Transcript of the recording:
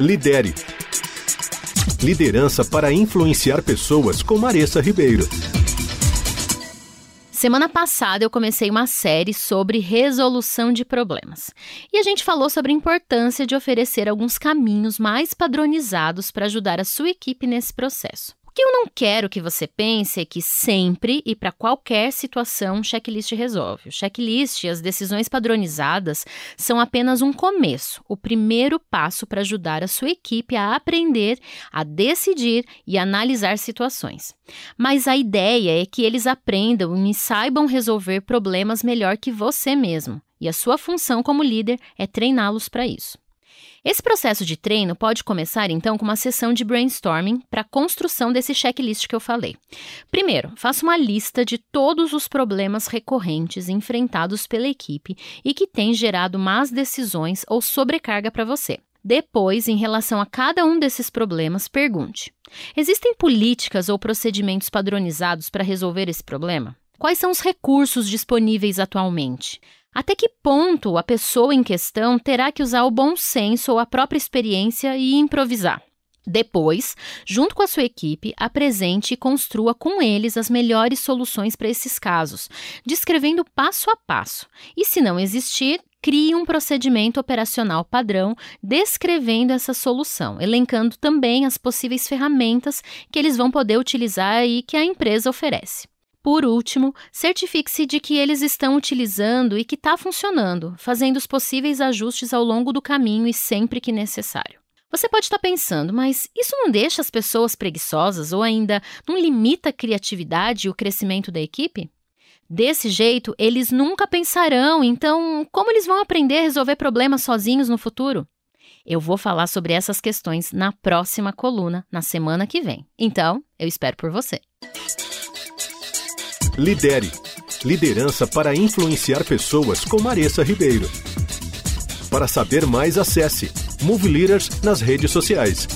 Lidere. Liderança para influenciar pessoas com Maressa Ribeiro. Semana passada eu comecei uma série sobre resolução de problemas. E a gente falou sobre a importância de oferecer alguns caminhos mais padronizados para ajudar a sua equipe nesse processo. Que eu não quero que você pense é que sempre e para qualquer situação o checklist resolve. O checklist e as decisões padronizadas são apenas um começo, o primeiro passo para ajudar a sua equipe a aprender, a decidir e analisar situações. Mas a ideia é que eles aprendam e saibam resolver problemas melhor que você mesmo. E a sua função como líder é treiná-los para isso. Esse processo de treino pode começar então com uma sessão de brainstorming para a construção desse checklist que eu falei. Primeiro, faça uma lista de todos os problemas recorrentes enfrentados pela equipe e que têm gerado más decisões ou sobrecarga para você. Depois, em relação a cada um desses problemas, pergunte: existem políticas ou procedimentos padronizados para resolver esse problema? Quais são os recursos disponíveis atualmente? Até que ponto a pessoa em questão terá que usar o bom senso ou a própria experiência e improvisar? Depois, junto com a sua equipe, apresente e construa com eles as melhores soluções para esses casos, descrevendo passo a passo. E se não existir, crie um procedimento operacional padrão descrevendo essa solução, elencando também as possíveis ferramentas que eles vão poder utilizar e que a empresa oferece. Por último, certifique-se de que eles estão utilizando e que está funcionando, fazendo os possíveis ajustes ao longo do caminho e sempre que necessário. Você pode estar tá pensando, mas isso não deixa as pessoas preguiçosas ou ainda não limita a criatividade e o crescimento da equipe? Desse jeito, eles nunca pensarão, então, como eles vão aprender a resolver problemas sozinhos no futuro? Eu vou falar sobre essas questões na próxima coluna, na semana que vem. Então, eu espero por você. Lidere. Liderança para influenciar pessoas com Maressa Ribeiro. Para saber mais, acesse Move Leaders nas redes sociais.